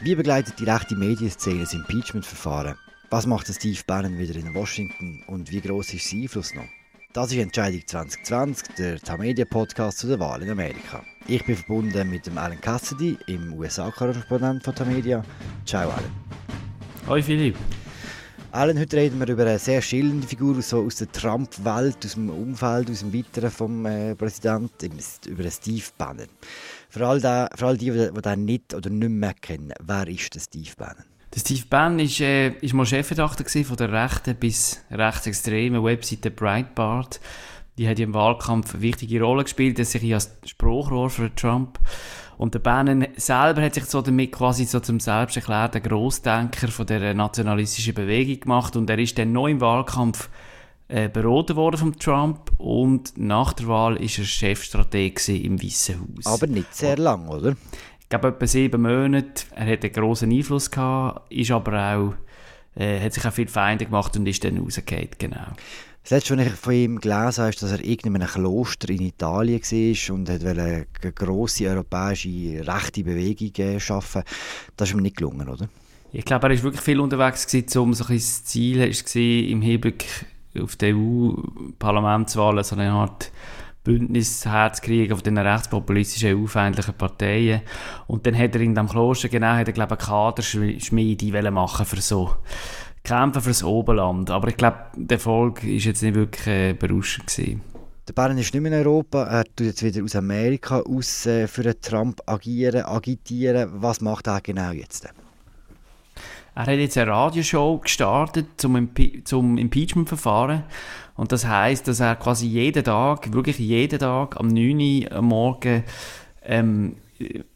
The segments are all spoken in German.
Wie begleitet die rechte Medienszene das Impeachment-Verfahren? Was macht Steve Bannon wieder in Washington und wie groß ist sein Einfluss noch? Das ist Entscheidung 2020, der Tamedia-Podcast zu der Wahl in Amerika. Ich bin verbunden mit dem Alan Cassidy, im USA-Korrespondent von Tamedia. Ciao Alan. Hoi Philipp. Alan, heute reden wir über eine sehr schillernde Figur so aus der Trump-Welt, aus dem Umfeld, aus dem Weiteren vom äh, Präsidenten, über Steve Bannon. Für all, die, für all die, die den nicht oder nicht mehr kennen, wer ist der Steve Bannon? Der Steve Bannon ist, äh, ist mal Chefredakteur von der rechten bis rechtsextremen Webseite Breitbart. Die hat im Wahlkampf eine wichtige Rolle gespielt, das sich als Spruchrohr für Trump. Und der Bannon selber hat sich so damit quasi so zum selbst erklärten Grossdenker von der nationalistischen Bewegung gemacht und er ist dann neu im Wahlkampf äh, beraten worden von Trump und nach der Wahl ist er Chefstratege im Weißen Haus. Aber nicht sehr lang, oder? Ich glaube etwa sieben Monate. Er hat einen grossen Einfluss gehabt, ist aber auch, äh, hat sich auch viel Feinde gemacht und ist dann rausgefallen, genau. Das letzte, was ich von ihm gelesen habe, ist, dass er in einem Kloster in Italien war und eine grosse europäische rechte Bewegung schaffen Das ist ihm nicht gelungen, oder? Ich glaube, er war wirklich viel unterwegs, gewesen, um so ein das Ziel war, im Hinblick auf die EU-Parlamentswahlen so eine Art Bündnis herzukriegen von den rechtspopulistischen, EU-feindlichen Parteien. Und dann hat er in dem Kloster genau, hat er, glaube ich, eine Kaderschmiede machen für so Kämpfen für das Oberland. Aber ich glaube, der Erfolg war jetzt nicht wirklich äh, berauschend gewesen. Der Bern ist nicht mehr in Europa, er tut jetzt wieder aus Amerika aus äh, für Trump agieren, agitieren. Was macht er genau jetzt? Er hat jetzt eine Radioshow gestartet zum, Impe zum Impeachment-Verfahren. Und das heißt, dass er quasi jeden Tag, wirklich jeden Tag am 9 Uhr am Morgen ähm,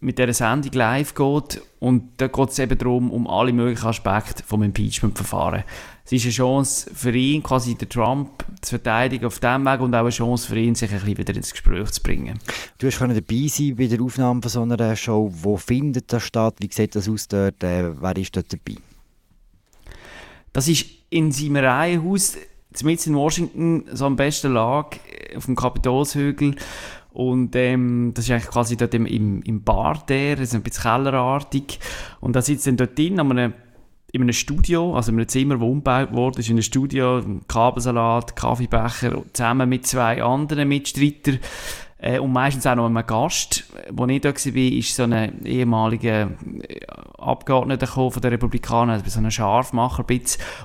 mit dieser Sendung live geht. Und da geht es eben darum, um alle möglichen Aspekte des Impeachment-Verfahren. Es ist eine Chance für ihn, quasi den Trump zu verteidigen auf diesem Weg und auch eine Chance für ihn, sich ein bisschen wieder ins Gespräch zu bringen. Du hast dabei sein bei der Aufnahme von so einer Show. Wo findet das statt? Wie sieht das aus dort? Äh, wer ist dort dabei? Das ist in seinem Reihenhaus, zumindest in Washington, so am besten Lage auf dem Kapitolshügel. Und ähm, das ist eigentlich quasi dort im, im, im Bar der, ist ein bisschen kellerartig. Und da sitzt dann dort drin, an in einem Studio, also in einem Zimmer, das umgebaut wurde, ist in einem Studio, ein Kabelsalat, Kaffeebecher, zusammen mit zwei anderen Mitstreitern. Äh, und meistens auch noch einem Gast. Wo ich da war, ist so ein ehemaliger äh, Abgeordneter von den Republikanern, so ein Scharfmacher.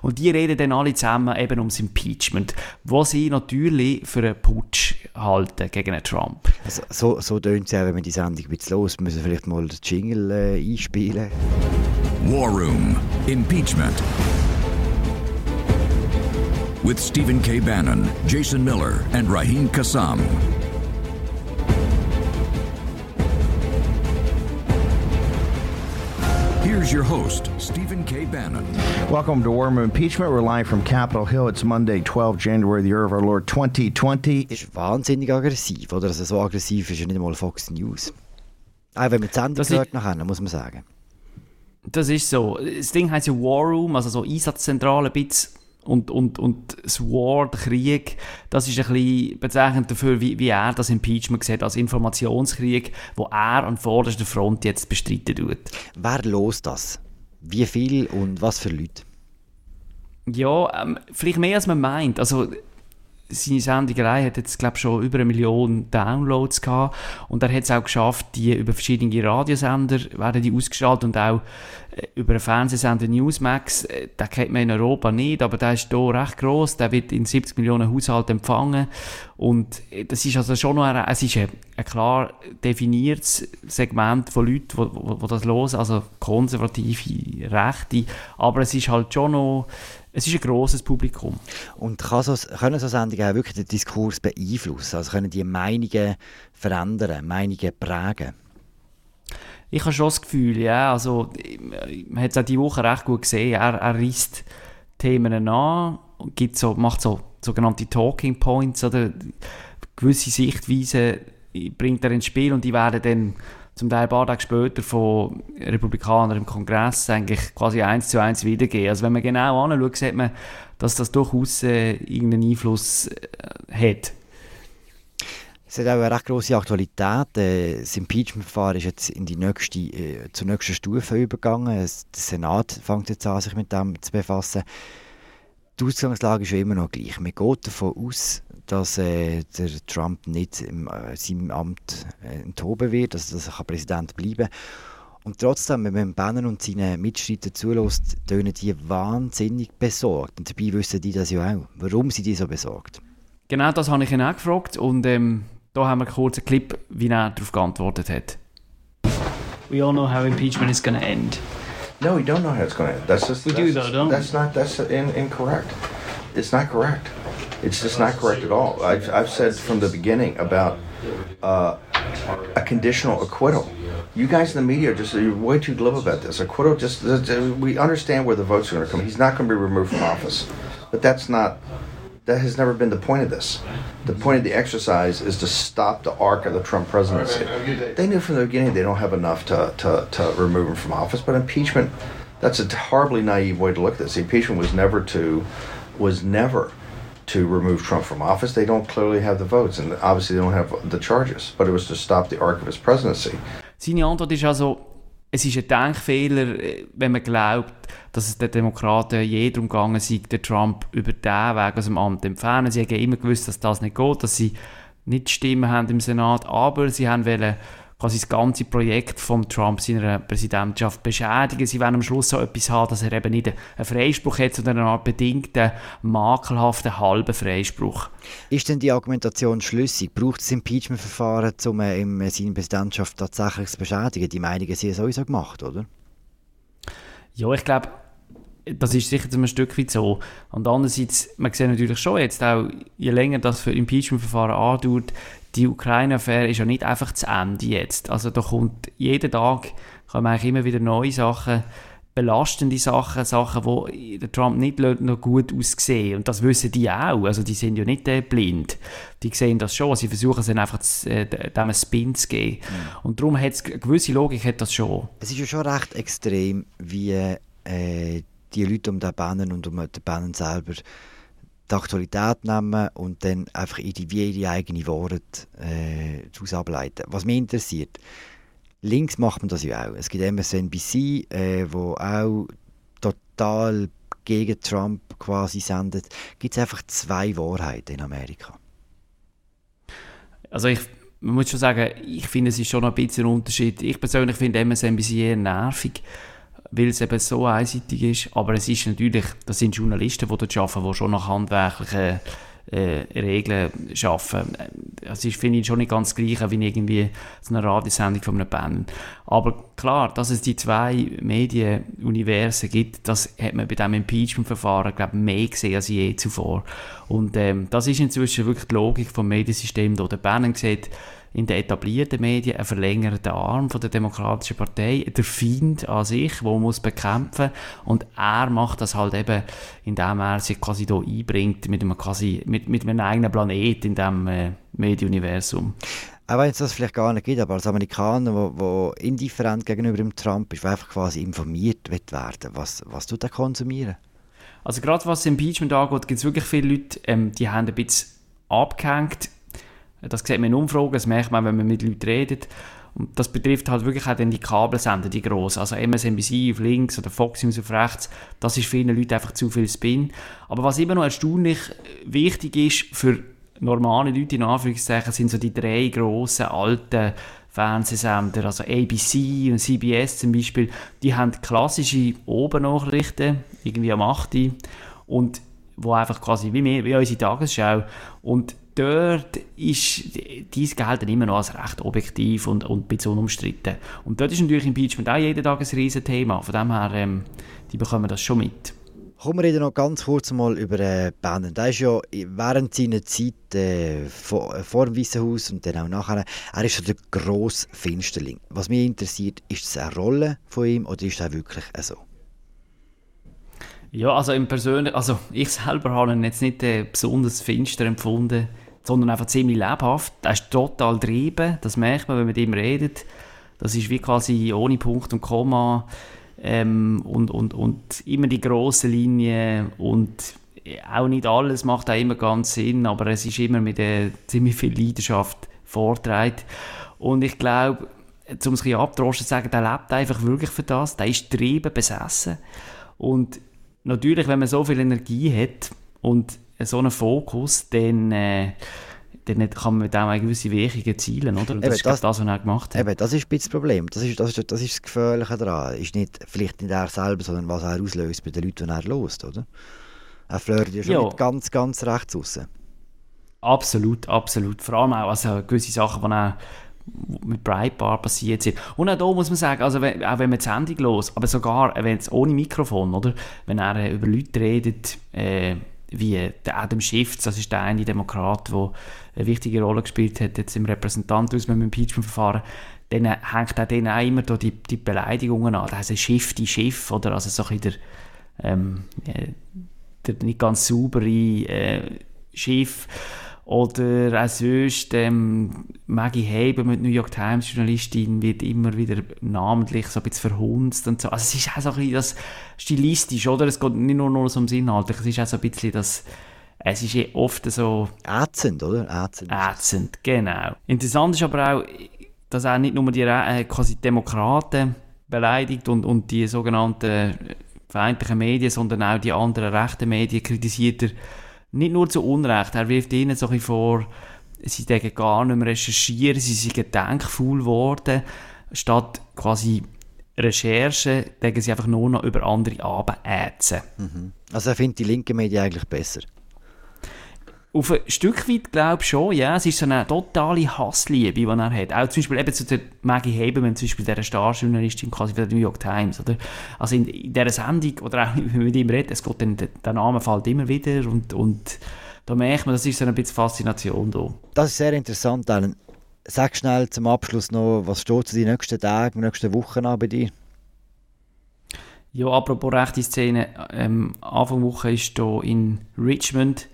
Und die reden dann alle zusammen eben ums Impeachment, wo sie natürlich für einen Putsch halten gegen einen Trump. Also, so so tönt es ja, wenn wir die Sendung ein bisschen los müssen, vielleicht mal den Jingle äh, einspielen. War Room Impeachment with Stephen K. Bannon, Jason Miller, and Raheem Kassam. Here's your host, Stephen K. Bannon. Welcome to War Room Impeachment. We're live from Capitol Hill. It's Monday, 12 January, the year of our Lord 2020. Ist wahnsinnig aggressiv, oder? Also so aggressiv ist ja nicht mal Fox News. Auch wenn man die Sendung gehört nachher, muss man sagen. Das ist so. Das Ding heißt ja War Room, also so Einsatzzentrale, ein bisschen und, und, und das War, der Krieg, das ist ein bisschen bezeichnend dafür, wie, wie er das Impeachment sieht, als Informationskrieg, wo er an vorderster Front jetzt bestreiten tut. Wer los das? Wie viel und was für Leute? Ja, ähm, vielleicht mehr als man meint. Also seine Senderei hat jetzt, glaube schon über eine Million Downloads gehabt. Und er hat es auch geschafft, die über verschiedene Radiosender werden die ausgestrahlt und auch äh, über einen Fernsehsender Newsmax. Äh, den kennt man in Europa nicht, aber der ist hier recht gross. Der wird in 70 Millionen Haushalten empfangen. Und äh, das ist also schon noch ein, es ist ein klar definiertes Segment von Leuten, die das los, also konservative, Rechte. Aber es ist halt schon noch es ist ein grosses Publikum. Und kann so, können so Sendungen auch wirklich den Diskurs beeinflussen? Also können die Meinungen verändern, Meinungen prägen? Ich habe schon das Gefühl, ja, also man hat es auch diese Woche recht gut gesehen, er, er reißt Themen an und gibt so, macht so sogenannte Talking Points oder gewisse Sichtweisen bringt er ins Spiel und die werden dann zum Teil ein paar Tage später von Republikanern im Kongress eigentlich quasi eins zu eins wiedergeben. Also wenn man genau anschaut, sieht man, dass das durchaus äh, irgendeinen Einfluss äh, hat. Es hat auch eine recht grosse Aktualität. Äh, das Impeachment-Verfahren ist jetzt in die nächste, äh, zur nächsten Stufe übergegangen. Der Senat fängt jetzt an, sich mit dem zu befassen. Die Ausgangslage ist ja immer noch gleich. Man geht davon aus, dass äh, der Trump nicht in äh, seinem Amt äh, enthoben wird, also dass er Präsident bleiben kann. Und trotzdem, wenn man Bannon und seinen Mitstreitern zulässt, tönen die wahnsinnig besorgt. Und dabei wissen die das ja auch. Warum sind die so besorgt? Genau das habe ich ihn auch gefragt und ähm, da haben wir einen kurzen Clip, wie er darauf geantwortet hat. We all know how impeachment is going to end. No, we don't know how it's going to end. That's just We that's do though, don't we? That's not that's in, incorrect. It's not correct. It's just not correct at all. I've, I've said from the beginning about uh, a conditional acquittal. You guys in the media are just you're way too glib about this. Acquittal just we understand where the votes are going to come. He's not going to be removed from office, but that's not that has never been the point of this. The point of the exercise is to stop the arc of the Trump presidency. They knew from the beginning they don't have enough to, to, to remove him from office, but impeachment, that's a horribly naive way to look at this. The Impeachment was never to, was never to remove Trump from office. They don't clearly have the votes, and obviously they don't have the charges, but it was to stop the arc of his presidency. Seine Antwort ist also, es ist ein Denkfehler, äh, wenn man glaubt, dass es den Demokraten je darum gegangen sei, den Trump über diesen Weg aus dem Amt zu entfernen. Sie haben immer gewusst, dass das nicht geht, dass sie nicht Stimmen haben im Senat, aber sie haben wollen quasi das ganze Projekt von Trump seiner Präsidentschaft beschädigen. Sie wollen am Schluss so etwas haben, dass er eben nicht einen Freispruch hat, sondern eine Art bedingten, makelhaften, halben Freispruch. Ist denn die Argumentation schlüssig? Braucht das Impeachment-Verfahren, um äh, ihm äh, seine Präsidentschaft tatsächlich zu beschädigen? Die Meinungen sind sowieso gemacht, oder? Ja, ich glaube, das ist sicher ein Stück weit so. Und andererseits, man sieht natürlich schon jetzt auch, je länger das für Impeachment-Verfahren andauert, die Ukraine-Affäre ist ja nicht einfach zu Ende jetzt. Also da kommt jeden Tag kommen eigentlich immer wieder neue Sachen, belastende Sachen, Sachen, wo der Trump nicht noch gut aussehen. Und das wissen die auch. Also die sind ja nicht äh, blind. Die sehen das schon. Sie versuchen es einfach zu, äh, dem einen Spin zu geben. Und darum hat es eine gewisse Logik hat das schon. Es ist ja schon recht extrem, wie äh, die Leute um den Bannon und um den Bannon selber die Aktualität nehmen und dann einfach in die, wie ihre eigenen Worte äh, daraus ableiten. Was mich interessiert, links macht man das ja auch. Es gibt MSNBC, äh, wo auch total gegen Trump quasi sendet. Gibt es einfach zwei Wahrheiten in Amerika? Also ich man muss schon sagen, ich finde, es ist schon ein bisschen ein Unterschied. Ich persönlich finde MSNBC eher nervig, weil es eben so einseitig ist. Aber es ist natürlich, das sind Journalisten, die dort arbeiten, die schon nach handwerklichen äh, Regeln arbeiten. Das ist, finde ich, schon nicht ganz das Gleiche wie irgendwie so eine Radiosendung von einem Band. Aber klar, dass es die zwei Medienuniversen gibt, das hat man bei diesem Impeachment-Verfahren, glaube ich, mehr gesehen als je zuvor. Und ähm, das ist inzwischen wirklich die Logik vom Mediensystem. Da der Bannon sieht, in den etablierten Medien einen verlängerten Arm von der Demokratischen Partei, der Feind an sich, wo man muss bekämpfen und er macht das halt eben, indem er sich quasi hier einbringt mit einem, quasi, mit, mit einem eigenen Planet in diesem äh, Medienuniversum. Auch wenn es das vielleicht gar nicht gibt, aber als Amerikaner, wo, wo indifferent gegenüber dem Trump ist, der einfach quasi informiert wird werden, was, was tut er konsumieren? Also gerade was das Impeachment angeht, gibt es wirklich viele Leute, ähm, die haben ein bisschen abgehängt. Das sieht man in Umfragen, das merkt man, wenn man mit Leuten redet. Und das betrifft halt wirklich auch dann die Kabelsender, die grossen. Also MSNBC auf links oder Fox News auf rechts. Das ist vielen Leuten einfach zu viel Spin. Aber was immer noch erstaunlich wichtig ist für normale Leute, in Anführungszeichen, sind so die drei grossen alten Fernsehsender, also ABC und CBS zum Beispiel, die haben klassische Obernachrichten, irgendwie am 8. Uhr, und wo einfach quasi wie, wir, wie unsere Tagesschau und dort ist dies Geld dann immer noch als recht objektiv und, und ein bisschen unumstritten. Und dort ist natürlich Impeachment auch jeden Tag ein riesen Thema. Von dem her, ähm, die bekommen das schon mit. Kommen wir noch ganz kurz mal über äh, Bannon. Der ist ja während seiner Zeit äh, vor, äh, vor dem Weißen Haus und dann auch nachher, er ist so der grosse Finsterling. Was mich interessiert, ist es eine Rolle von ihm oder ist er wirklich so? Ja, also im persönlich, also ich selber habe ihn jetzt nicht äh, besonders finster empfunden, sondern einfach ziemlich lebhaft. Er ist total trieben, das merkt man, wenn man mit ihm redet. Das ist wie quasi ohne Punkt und Komma ähm, und, und, und immer die grosse Linie und auch nicht alles macht auch immer ganz Sinn, aber es ist immer mit äh, ziemlich viel Leidenschaft vorträgt. Und ich glaube, um es ein abdroschen zu sagen, der lebt einfach wirklich für das, der ist trieben, besessen. Und natürlich, wenn man so viel Energie hat und so einen Fokus, dann, äh, dann kann man mit dem gewisse Wirkung erzielen, oder? Und das Eben, ist das, das- das, was er gemacht hat. Eben, das ist ein bisschen das Problem. Das ist das, ist, das, ist das Gefährliche daran. Ist nicht, vielleicht nicht er selber, sondern was er auslöst bei den Leuten, die er lost, oder? Er flirtet ja schon Ja. mit ganz, ganz rechts raus. Absolut, absolut. Vor allem auch also gewisse Sachen, die auch mit Breitbart passiert sind. Und auch da muss man sagen, also wenn, auch wenn man die Sendung los, aber sogar wenn es ohne Mikrofon, oder? Wenn er äh, über Leute redet, äh, wie der Adam Schiff, das ist der eine Demokrat, der eine wichtige Rolle gespielt hat jetzt im Repräsentantenhaus mit dem Impeachment-Verfahren, dann hängt er denen auch immer die, die Beleidigungen an. Also Schiff, die Schiff, oder? Also so ein der, ähm, äh, der nicht ganz saubere äh, Schiff. Oder auch sonst, ähm, Maggie Haber mit New York Times Journalistin wird immer wieder namentlich so ein bisschen verhunzt und so. Also es ist auch so ein bisschen das stilistisch, oder? Es geht nicht nur, nur so ums Inhaltliche, es ist auch so ein bisschen das, es ist eh oft so Ätzend, oder? Ätzend. ätzend, genau. Interessant ist aber auch, dass er nicht nur die äh, quasi Demokraten beleidigt und, und die sogenannten feindlichen Medien, sondern auch die anderen rechten Medien kritisiert er nicht nur zu Unrecht. Er wirft ihnen so ein vor, sie denken gar nicht mehr recherchieren, sie sind gedenkfaul geworden. Statt quasi Recherche, denken sie einfach nur noch über andere abätzen. Also er findet die linken Medien eigentlich besser. Auf ein Stück weit glaube ich schon, ja. Es ist so eine totale Hassliebe, die er hat. Auch zum Beispiel eben zu der Maggie Haberman, zum Beispiel der Starjournalistin quasi von der New York Times, oder? Also in, in dieser Sendung, oder auch wenn man mit ihm redet, es geht dann, der, der Name fällt immer wieder und, und da merkt man, das ist so ein bisschen Faszination da. Das ist sehr interessant, Alan. Sag schnell zum Abschluss noch, was steht zu den nächsten Tagen, nächsten Wochen an bei dir? Ja, apropos rechte Szene, ähm, Anfang Woche ist hier in Richmond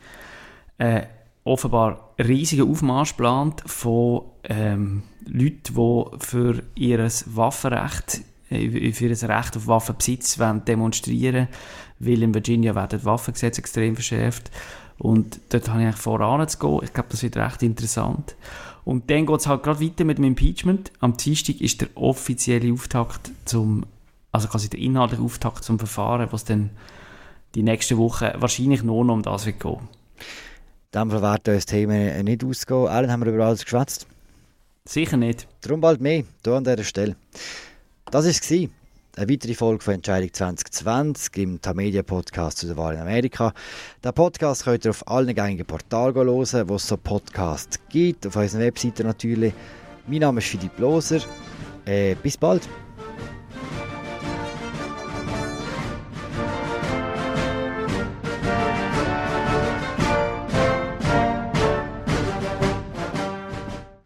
äh, offenbar ein riesiger Aufmarsch geplant von ähm, Leuten, die für ihr Waffenrecht, äh, für ihr Recht auf Waffenbesitz wollen demonstrieren weil in Virginia werden die Waffengesetze extrem verschärft. Und dort habe ich eigentlich voran zu gehen. Ich glaube, das wird recht interessant. Und dann geht es halt gerade weiter mit dem Impeachment. Am Dienstag ist der offizielle Auftakt zum, also quasi der inhaltliche Auftakt zum Verfahren, was dann die nächste Woche wahrscheinlich nur noch um das wird gehen. Dem Fall werden uns Themen nicht ausgehen. Allen haben wir über alles geschwätzt. Sicher nicht. Darum bald mehr, hier an dieser Stelle. Das war. Eine weitere Folge von Entscheidung 2020 im Tamedia Podcast zu der Wahl in Amerika. Den Podcast könnt ihr auf allen gängigen Portalen hören, wo es so Podcasts gibt. Auf unserer Webseite natürlich. Mein Name ist Philipp Loser. Äh, bis bald.